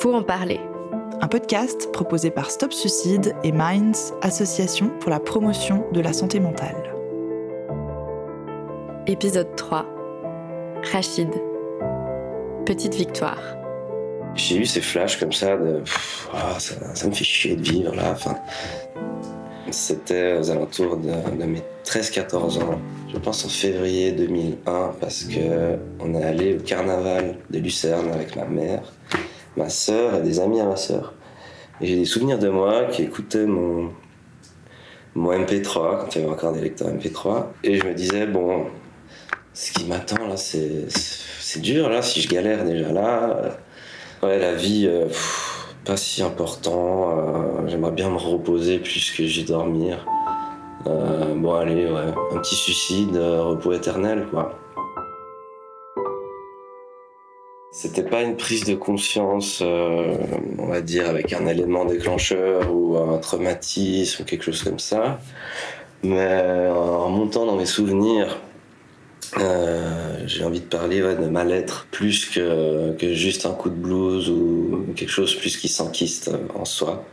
Faut en parler. Un podcast proposé par Stop Suicide et Minds, association pour la promotion de la santé mentale. Épisode 3. Rachid. Petite victoire. J'ai eu ces flashs comme ça de ah, ça, me fait chier de vivre là. Enfin, c'était aux alentours de, mes 13-14 ans. Je pense en février 2001 parce que on est allé au carnaval de Lucerne avec ma mère, ma sœur et des amis à ma sœur. Et j'ai des souvenirs de moi qui écoutaient mon, mon MP3 quand il y avait encore des lecteurs MP3 et je me disais bon ce qui m'attend là c'est dur là si je galère déjà là ouais la vie euh, pas si important. Euh, j'aimerais bien me reposer plus que j'y dormir. Euh, bon, allez, ouais. Un petit suicide, repos éternel, quoi. C'était pas une prise de conscience, on va dire, avec un élément déclencheur ou un traumatisme ou quelque chose comme ça. Mais en montant dans mes souvenirs, euh, j'ai envie de parler de mal-être plus que, que, juste un coup de blues ou quelque chose plus qui s'enquiste en soi.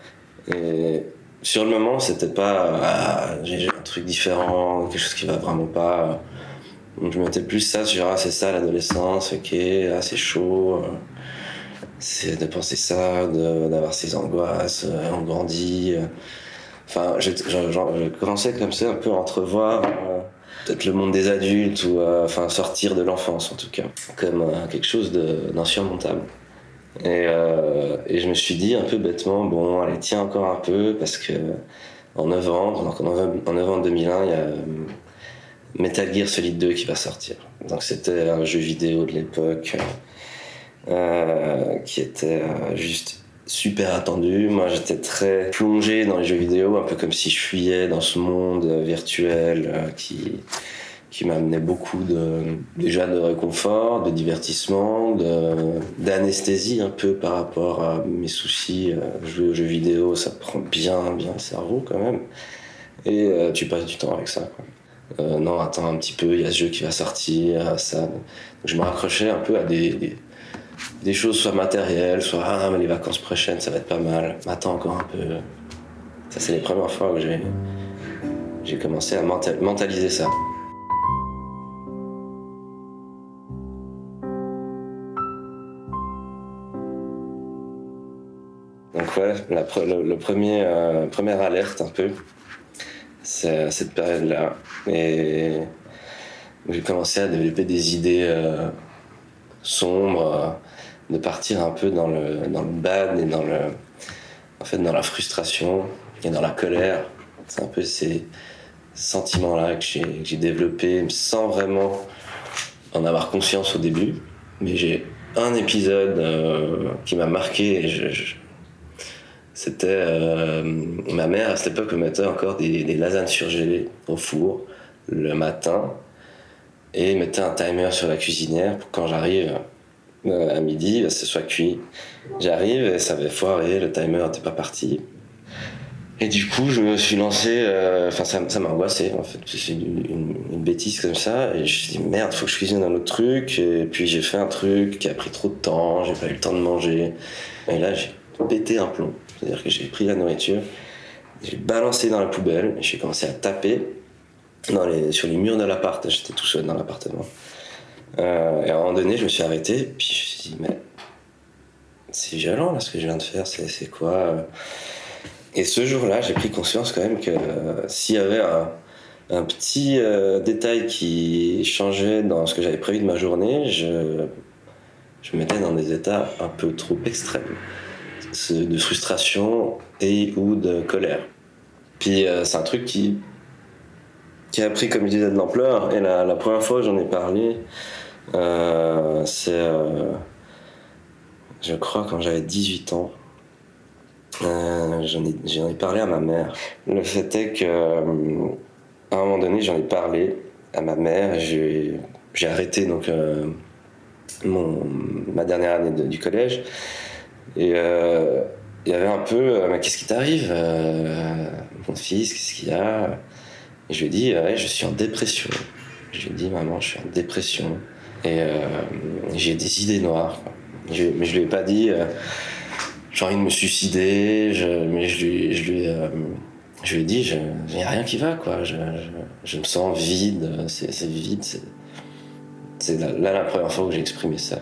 Et sur le moment, c'était pas ah, j'ai un truc différent, quelque chose qui va vraiment pas. Donc je mettais plus ça sur ah, c'est ça l'adolescence, ok, ah, c'est chaud, c'est de penser ça, d'avoir ces angoisses, on grandit. Enfin, je, commençais comme ça un peu à entrevoir peut-être le monde des adultes ou euh, enfin sortir de l'enfance en tout cas, comme euh, quelque chose d'insurmontable. Et, euh, et, je me suis dit un peu bêtement, bon, allez, tiens encore un peu, parce que en novembre, donc en novembre 2001, il y a Metal Gear Solid 2 qui va sortir. Donc c'était un jeu vidéo de l'époque qui était juste super attendu. Moi, j'étais très plongé dans les jeux vidéo, un peu comme si je fuyais dans ce monde virtuel euh, qui qui m'amenait beaucoup de déjà de réconfort, de divertissement, d'anesthésie un peu par rapport à mes soucis. Euh, jouer aux jeux vidéo, ça prend bien bien le cerveau quand même, et euh, tu passes du temps avec ça. Non, attends un petit peu, il y a ce jeu qui va sortir, ça. je me raccrochais un peu à des des choses soit matérielles, soit ah mais les vacances prochaines ça va être pas mal. Attends encore un peu. Ça c'est les premières fois où j'ai j'ai commencé à mentaliser ça. Donc ouais, la, le, premier euh, première alerte un peu, c'est cette période-là et j'ai commencé à développer des idées euh, sombres de partir un peu dans le, dans le bad et dans, le, en fait, dans la frustration et dans la colère. C'est un peu ces sentiments-là que j'ai développés sans vraiment en avoir conscience au début. Mais j'ai un épisode euh, qui m'a marqué. C'était euh, ma mère à cette époque me mettait encore des, lasagnes surgelées au four le matin et mettait un timer sur la cuisinière pour quand j'arrive euh, à midi, bah, ce soit cuit. J'arrive et ça avait foiré, le timer n'était pas parti. Et du coup, je me suis lancé, euh, enfin, ça, m'a angoissé, en fait. C'est une, bêtise comme ça. Et je me suis dit, merde, faut que je cuisine un autre truc. Et puis, j'ai fait un truc qui a pris trop de temps, j'ai pas eu le temps de manger. Et là, j'ai pété un plomb. C'est-à-dire que j'ai pris la nourriture, j'ai balancé dans la poubelle, j'ai commencé à taper sur les murs de l'appart. J'étais tout seul dans l'appartement. Euh, et à un moment donné, je me suis arrêté, puis je me suis dit, mais c'est violent ce que je viens de faire, c'est quoi euh? Et ce jour-là, j'ai pris conscience quand même que euh, s'il y avait un, un petit détail qui changeait dans ce que j'avais prévu de ma journée, je, je me mettais dans des états un peu trop extrêmes de frustration et ou de colère. Puis c'est un truc qui, qui a pris, comme je disais, de l'ampleur. Et la, première fois j'en ai parlé, euh, c'est, euh, je crois, quand j'avais 18 ans. Euh, j'en ai, ai, parlé à ma mère. Le fait est que, à un moment donné, j'en ai parlé à ma mère. J'ai, j'ai arrêté donc mon, ma dernière année du collège. Et il y avait un peu, mais qu'est-ce qui t'arrive, mon fils, qu'est-ce qu'il y a? Et je lui ai dit, je suis en dépression. Je lui ai dit, maman, je suis en dépression. Et euh, j'ai des idées noires. mais je lui ai pas dit. Euh, j'ai envie de me suicider, mais je lui, je lui, je lui ai dit, il n'y a rien qui va, quoi. Je, je me sens vide, c'est vide. C'est là la première fois que j'ai exprimé ça.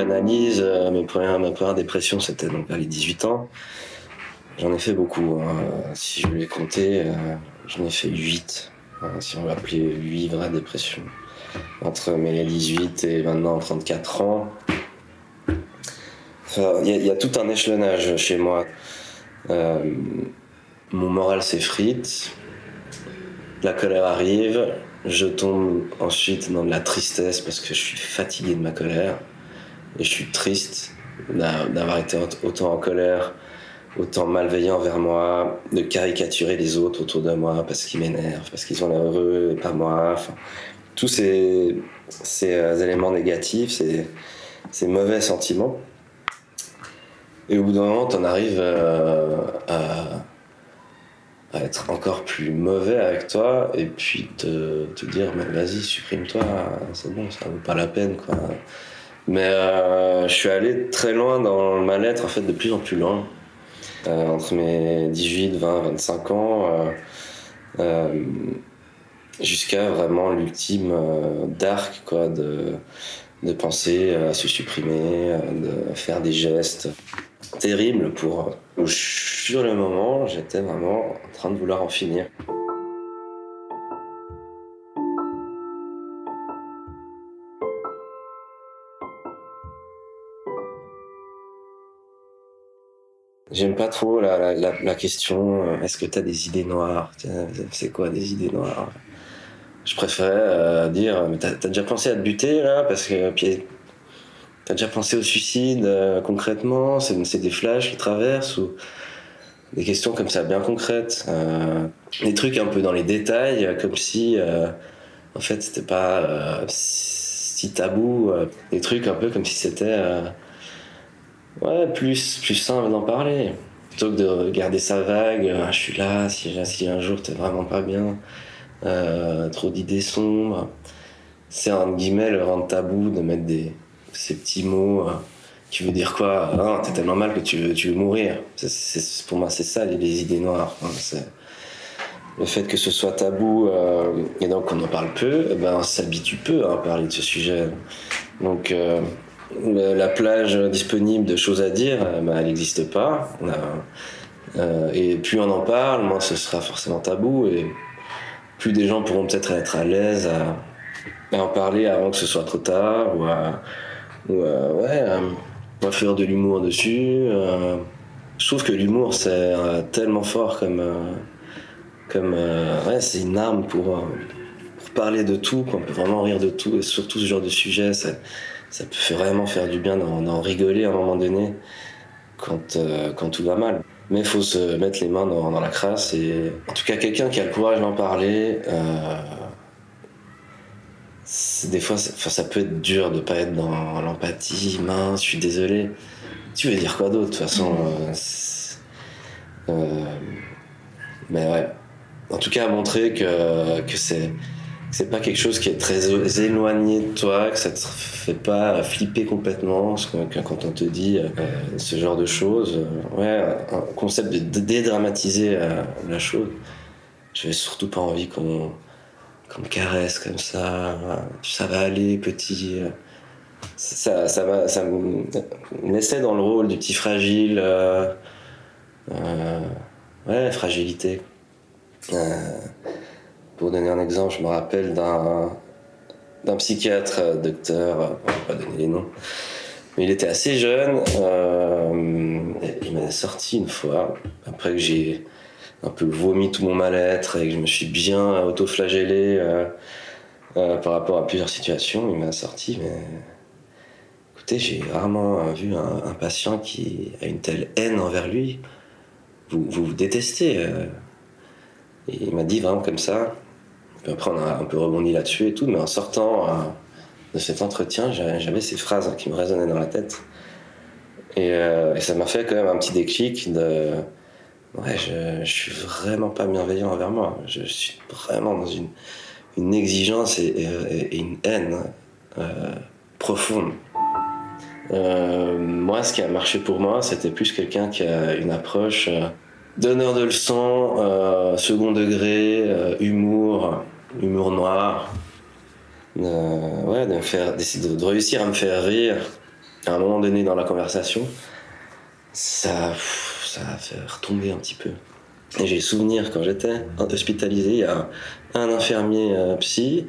J'analyse, euh, mes premières, ma première dépression, c'était donc vers les 18 ans. J'en ai fait beaucoup. Hein. Si je voulais compter, euh, j'en ai fait 8. Hein, si on veut appeler 8 vraies dépressions. Entre mes 18 et maintenant 34 ans. Il y, a tout un échelonnage chez moi. Euh, mon moral s'effrite, la colère arrive, je tombe ensuite dans de la tristesse parce que je suis fatigué de ma colère. Et je suis triste d'avoir été autant en colère, autant malveillant vers moi, de caricaturer les autres autour de moi parce qu'ils m'énervent, parce qu'ils ont l'air heureux et pas moi. Enfin, tous ces, euh, éléments négatifs, ces, mauvais sentiments. Et au bout d'un moment, on arrives euh, à, être encore plus mauvais avec toi et puis te, te dire vas-y, supprime-toi, c'est bon, ça vaut pas la peine. quoi. Mais euh, je suis allé très loin dans le mal-être, en fait, de plus en plus loin. Euh, entre mes 18, 20, 25 ans, euh, jusqu'à vraiment l'ultime dark, quoi, de, de penser à se supprimer, de faire des gestes terribles pour. Sur le moment, j'étais vraiment en train de vouloir en finir. J'aime pas trop la, la, question euh, est-ce que tu as des idées noires? C'est quoi des idées noires? Je préférais euh, dire mais t'as as déjà pensé à te buter là? Parce que puis t'as déjà pensé au suicide euh, concrètement? C'est des flashs qui traversent ou des questions comme ça bien concrètes Des trucs un peu dans les détails, comme si en fait c'était pas si tabou. des trucs un peu comme si c'était Ouais, plus, plus simple d'en parler. Plutôt que de garder ça vague, ah, je suis là, si, si un jour t'es vraiment pas bien, euh, trop d'idées sombres. C'est un guillemets le rendre tabou de mettre des, ces petits mots euh, qui veut dire quoi ah, T'es tellement mal que tu veux, tu veux mourir. pour moi, c'est ça les, idées noires. le fait que ce soit tabou euh, et donc qu'on en parle peu, eh ben, on s'habitue peu à parler de ce sujet. Donc la plage disponible de choses à dire, euh, bah, elle n'existe pas. Euh, et plus on en parle, moins ce sera forcément tabou et plus des gens pourront peut-être être à l'aise à, en parler avant que ce soit trop tard ou à, ouais, faire de l'humour dessus. Euh. je trouve que l'humour c'est tellement fort comme, comme ouais, c'est une arme pour, parler de tout, qu'on peut vraiment rire de tout et surtout ce genre de sujet peut vraiment faire du bien d'en rigoler à un moment donné quand, euh, quand tout va mal. Mais il faut se mettre les mains dans, la crasse et en tout cas quelqu'un qui a le courage d'en parler. Euh, des fois, ça, peut être dur de pas être dans l'empathie. Mince, je suis désolé. Tu veux dire quoi d'autre de toute façon euh, Mais ouais. En tout cas, montrer que, que c'est c'est pas quelque chose qui est très éloigné de toi, que ça te fait pas flipper complètement quand on te dit euh, ce genre de choses. Euh, ouais, un concept de dédramatiser euh, la chose. J'avais surtout pas envie qu'on me caresse comme ça. Ça va aller, petit. Ça, ça me laissait dans le rôle du petit fragile. ouais, fragilité. Pour donner un exemple, je me rappelle d'un, psychiatre, euh, docteur, euh, on va pas donner les noms, mais il était assez jeune. Euh, il m'a sorti une fois, après que j'ai un peu vomi tout mon mal-être et que je me suis bien auto-flagellé par rapport à plusieurs situations, il m'a sorti, mais écoutez, j'ai rarement vu un, patient qui a une telle haine envers lui. vous, vous, détestez. Il m'a dit vraiment comme ça. Après, on a un peu rebondi là-dessus et tout, mais en sortant de cet entretien, j'avais ces phrases qui me résonnaient dans la tête. Et, ça m'a fait quand même un petit déclic de. Ouais, je, je suis vraiment pas bienveillant envers moi. Je suis vraiment dans une, exigence et, une haine profonde. Euh, moi, ce qui a marché pour moi, c'était plus quelqu'un qui a une approche euh, donneur de leçons, euh, second degré, humour, humour noir. ouais, de, faire, de, réussir à me faire rire à un moment donné dans la conversation. Ça, ça a fait retomber un petit peu. Et j'ai souvenir quand j'étais hospitalisé, il y a un, infirmier psy,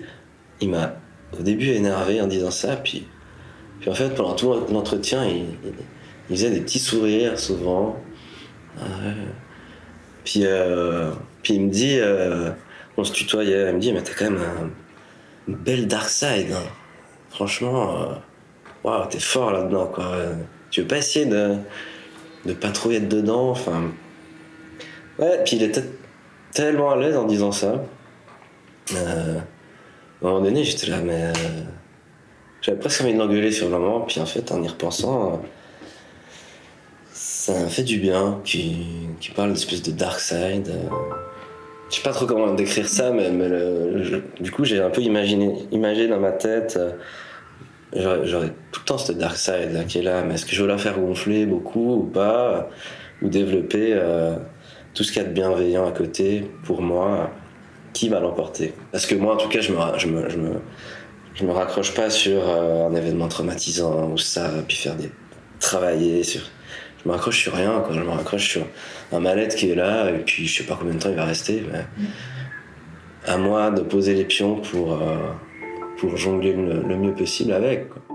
il m'a au début énervé en disant ça, puis puis en fait, pendant tout l'entretien, il, faisait des petits sourires souvent. Puis, euh, puis il me dit, euh, on se tutoyait, il me dit, mais t'as quand même une belle dark side. Hein. Franchement, euh, waouh, t'es fort là-dedans, quoi. Tu veux pas essayer de, de pas trop être dedans, enfin. Ouais, puis il était tellement à l'aise en disant ça. à un moment donné, j'étais là, mais j'avais presque envie de l'engueuler sur le moment, puis en fait, en y repensant, ça fait du bien qui, qui parle d'espèce de dark side. Je sais pas trop comment décrire ça, mais, du coup, j'ai un peu imaginé, imaginé dans ma tête. J'aurais tout le temps cette dark side qui est là, mais est-ce que je veux la faire gonfler beaucoup ou pas Ou développer euh, tout ce qu'il y a de bienveillant à côté pour moi Qui va l'emporter? Parce que moi, en tout cas, je me, je me, je me je me raccroche pas sur euh, un événement traumatisant ou ça, puis faire des travailler sur. Je me raccroche sur rien, quoi. Je me raccroche sur un mal-être qui est là, et puis je sais pas combien de temps il va rester. À moi de poser les pions pour, euh, pour jongler le, le, mieux possible avec. Quoi.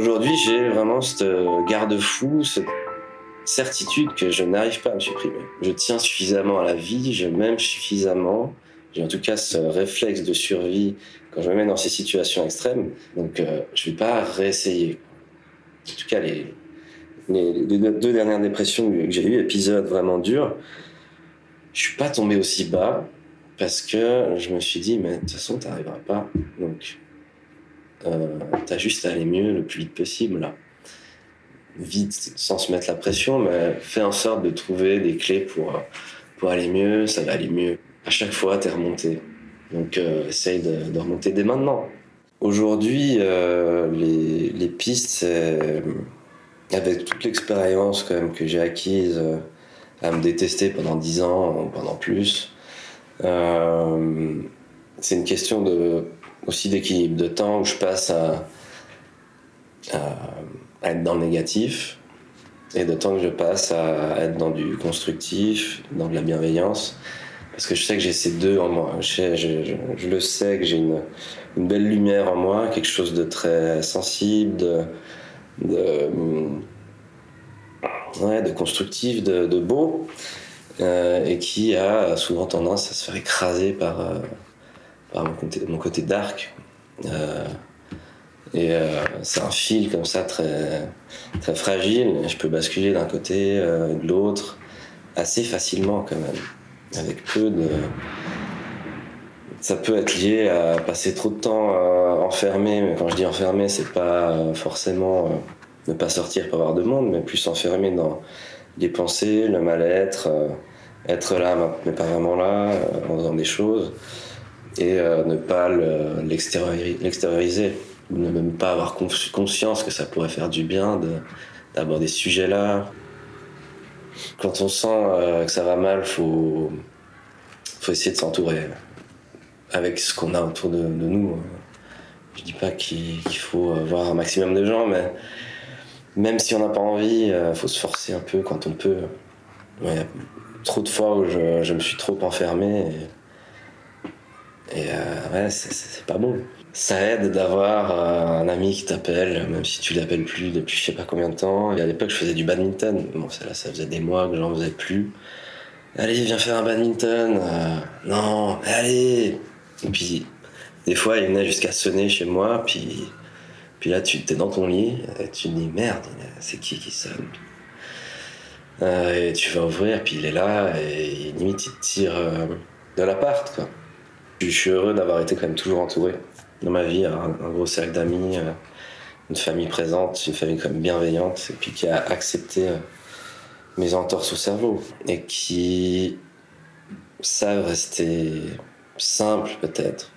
Aujourd'hui, j'ai vraiment ce garde-fou, cette certitude que je n'arrive pas à me supprimer. Je tiens suffisamment à la vie, je m'aime suffisamment. J'ai en tout cas ce réflexe de survie quand je me mets dans ces situations extrêmes. Donc, euh, je ne vais pas réessayer. En tout cas, les, deux dernières dépressions que j'ai eues, épisodes vraiment durs, je suis pas tombé aussi bas parce que je me suis dit, mais de toute façon, tu n'arriveras pas. Donc, euh, t'as juste à aller mieux le plus vite possible là. Vite, sans se mettre la pression, mais fais en sorte de trouver des clés pour, pour aller mieux, ça va aller mieux. À chaque fois, t'es remonté. Donc euh, essaye de, remonter dès maintenant. Aujourd'hui, euh, les, les, pistes, avec toute l'expérience quand même que j'ai acquise euh, à me détester pendant 10 ans, ou pendant plus, c'est une question de aussi d'équilibre, de temps où je passe à, être dans le négatif et de temps que je passe à être dans du constructif, dans de la bienveillance. Parce que je sais que j'ai ces deux en moi. Je, le sais que j'ai une, belle lumière en moi, quelque chose de très sensible, de, ouais, de constructif, de, de beau, euh, et qui a souvent tendance à se faire écraser par, euh, par mon côté, dark. Euh, et euh, c'est un fil comme ça très, fragile. Je peux basculer d'un côté, euh, de l'autre, assez facilement quand même. Avec peu de. Ça peut être lié à passer trop de temps enfermé, mais quand je dis enfermé, c'est pas forcément ne pas sortir pour avoir de monde, mais plus enfermé dans les pensées, le mal-être, être là mais pas vraiment là, en faisant des choses et euh, ne pas l'extérioriser, ou ne même pas avoir conscience que ça pourrait faire du bien d'aborder ce sujet-là. Quand on sent euh, que ça va mal, faut, faut essayer de s'entourer avec ce qu'on a autour de, nous. Je dis pas qu'il faut voir un maximum de gens, mais même si on n'a pas envie, il euh, faut se forcer un peu quand on peut. trop de fois où je, me suis trop enfermé. Et ouais, c'est pas bon. Ça aide d'avoir un ami qui t'appelle, même si tu l'appelles plus depuis je sais pas combien de temps. Et à l'époque, je faisais du badminton. Bon, là, ça faisait des mois que j'en faisais plus. Allez, viens faire un badminton. non, allez. Et puis, des fois, il venait jusqu'à sonner chez moi, puis, puis là, tu es dans ton lit, et tu te dis merde, c'est qui qui sonne? Euh, Et tu vas ouvrir, puis il est là, et limite, il te tire euh, de l'appart, quoi. Je suis heureux d'avoir été quand même toujours entouré dans ma vie, un, gros cercle d'amis, euh, une famille présente, une famille quand bienveillante, et puis qui a accepté mes entorses au cerveau, et qui savent rester simples peut-être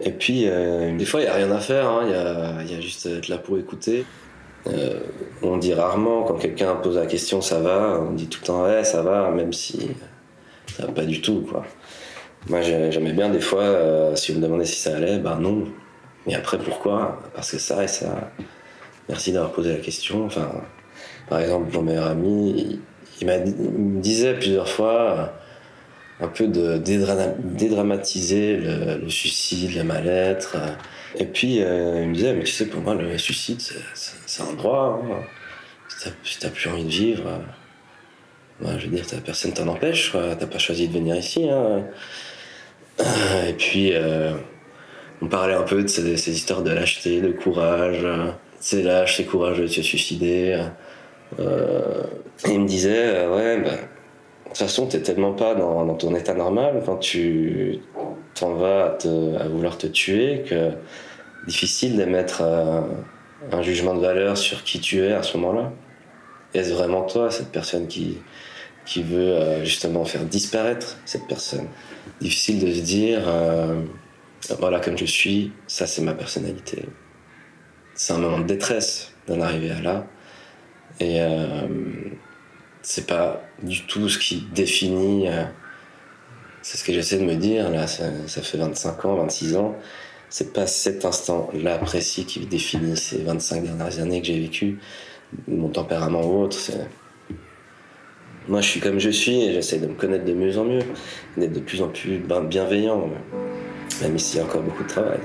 et puis, euh, des fois, il n'y a rien à faire, il hein. y, a, juste être là pour écouter. Euh, on dit rarement, quand quelqu'un pose la question, ça va, on dit tout le temps, ouais, ça va, même si ça va pas du tout, quoi. Moi, j'aimais bien des fois, euh, si vous me demandez si ça allait, ben non. Mais après, pourquoi? Parce que ça et ça. Merci d'avoir posé la question. Enfin, par exemple, mon meilleur ami, il me disait plusieurs fois, un peu de dédramatiser le, suicide, le mal-être. Et puis euh, il me disait, mais tu sais, pour moi, le suicide, c'est un droit. Hein. Si t'as plus envie de vivre, euh, je veux dire, personne t'en empêche, t'as pas choisi de venir ici. Hein. Et puis on parlait un peu de ces, histoires de lâcheté, de courage. C'est lâche, c'est courageux de se suicider. Euh, et il me disait, ouais, bah, de toute façon, tu n'es tellement pas dans, ton état normal quand tu t'en vas à, vouloir te tuer que difficile d'émettre euh, un jugement de valeur sur qui tu es à ce moment-là. Est-ce vraiment toi, cette personne qui, qui veut euh, justement faire disparaître cette personne Difficile de se dire, euh, voilà comme je suis, ça c'est ma personnalité. C'est un moment de détresse d'en arriver à là. Et c'est pas du tout ce qui définit. Euh, c'est ce que j'essaie de me dire, là, ça, fait 25 ans, 26 ans. C'est pas cet instant-là précis qui définit ces 25 dernières années que j'ai vécues, mon tempérament ou autre. Moi, je suis comme je suis et j'essaie de me connaître de mieux en mieux, d'être de plus en plus bienveillant, même s'il y a encore beaucoup de travail.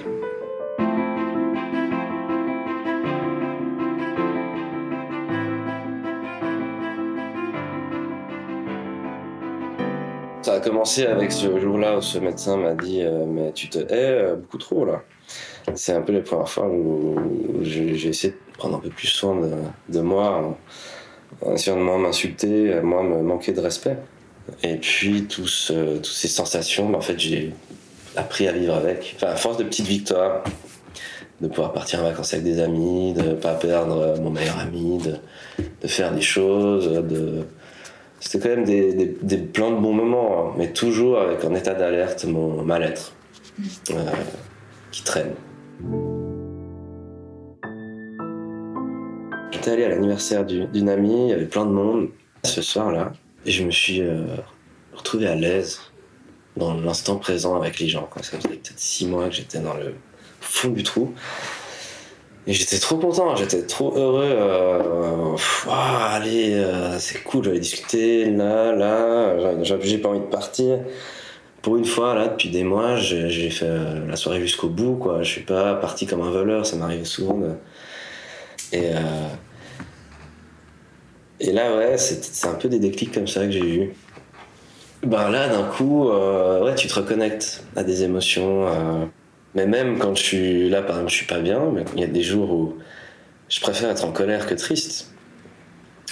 Ça a commencé avec ce jour-là où ce médecin m'a dit euh, Mais tu te hais euh, beaucoup trop là. C'est un peu les premières fois où, j'ai essayé de prendre un peu plus soin de, moi, essayant de moins m'insulter, moi me manquer de respect. Et puis tous, toutes ces sensations, bah, en fait, j'ai appris à vivre avec. Enfin, à force de petites victoires, de pouvoir partir en vacances avec des amis, de ne pas perdre mon meilleur ami, de, de faire des choses, de c'était quand même des, des, plans de bons moments, hein, mais toujours avec un état d'alerte, mon mal-être euh, qui traîne. J'étais allé à l'anniversaire d'une amie, il y avait plein de monde ce soir-là, et je me suis euh, retrouvé à l'aise dans l'instant présent avec les gens. Ça faisait peut-être six mois que j'étais dans le fond du trou. Et j'étais trop content, j'étais trop heureux. Euh, allez, euh, c'est cool, j'allais discuter là, là. J'ai pas envie de partir. Pour une fois, là, depuis des mois, j'ai fait la soirée jusqu'au bout, quoi. Je suis pas parti comme un voleur, ça m'arrive souvent. Et, et là, ouais, c'est un peu des déclics comme ça que j'ai eu. Ben là, d'un coup, ouais, tu te reconnectes à des émotions mais même quand je suis là, par exemple, je suis pas bien, mais il y a des jours où je préfère être en colère que triste.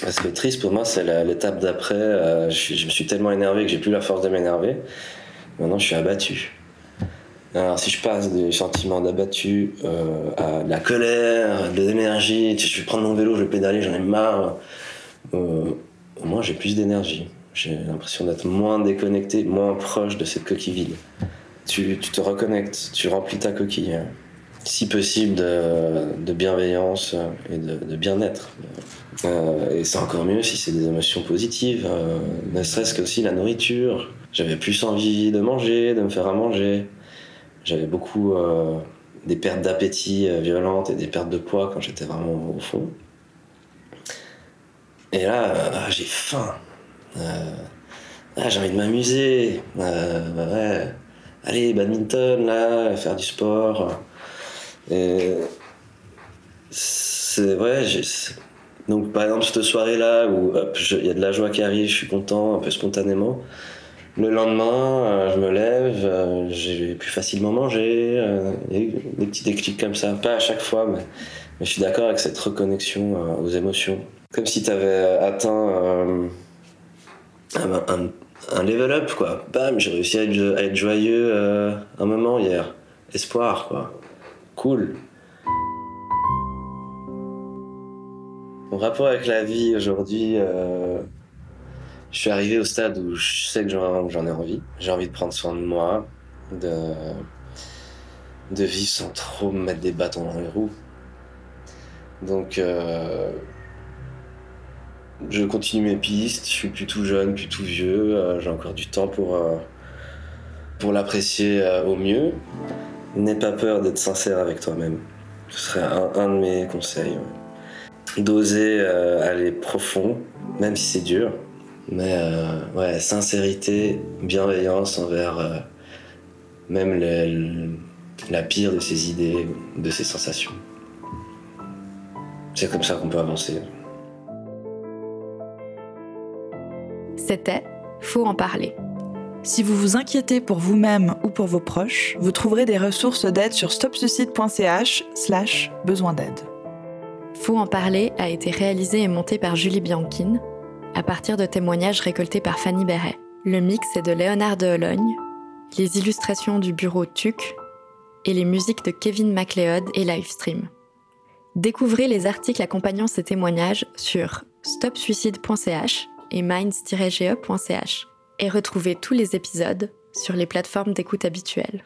Parce que triste, pour moi, c'est l'étape d'après. Euh, je, me suis tellement énervé que j'ai plus la force de m'énerver. Maintenant, je suis abattu. Alors, si je passe du sentiment d'abattu euh, à de la colère, de l'énergie, je vais prendre mon vélo, je vais pédaler, j'en ai marre. Euh, moins, j'ai plus d'énergie. J'ai l'impression d'être moins déconnecté, moins proche de cette coquille vide tu, te reconnectes, tu remplis ta coquille. Si possible de, bienveillance et de, bien-être. Euh, et c'est encore mieux si c'est des émotions positives, euh, ne serait-ce que aussi la nourriture. J'avais plus envie de manger, de me faire à manger. J'avais beaucoup des pertes d'appétit violentes et des pertes de poids quand j'étais vraiment au fond. Et là, j'ai faim. j'ai envie de m'amuser. ouais allez, badminton, là, faire du sport. C'est ouais, donc par exemple cette soirée là où il y a de la joie qui arrive, je suis content un peu spontanément. Le lendemain, euh, je me lève, euh, j'ai pu facilement manger, euh, des petits déclics comme ça, pas à chaque fois, mais, je suis d'accord avec cette reconnexion aux émotions. Comme si tu avais atteint un, level up, quoi. Bam, j'ai réussi à être, joyeux un moment hier. Espoir, quoi. Cool. Mon rapport avec la vie aujourd'hui, je suis arrivé au stade où je sais que j'en ai envie. J'ai envie de prendre soin de moi, de, vivre sans trop me mettre des bâtons dans les roues. Donc, euh, je continue mes pistes. Je suis plus tout jeune, plus tout vieux. Euh, j'ai encore du temps pour, euh, pour l'apprécier au mieux. N'aie pas peur d'être sincère avec toi-même. Ce serait un, de mes conseils. D'oser aller profond, même si c'est dur mais euh, ouais, sincérité, bienveillance envers euh, même la pire de ses idées, de ses sensations. C'est comme ça qu'on peut avancer. C'était Faut en parler. Si vous vous inquiétez pour vous-même ou pour vos proches, vous trouverez des ressources d'aide sur stopsuicide.ch slash besoin d'aide. Faut en parler a été réalisé et monté par Julie Bianchine à partir de témoignages récoltés par Fanny Berret. Le mix est de Léonard de Hologne, les illustrations du bureau TUC et les musiques de Kevin MacLeod et Livestream. Découvrez les articles accompagnant ces témoignages sur stopsuicide.ch et minds-ge.ch et retrouvez tous les épisodes sur les plateformes d'écoute habituelles.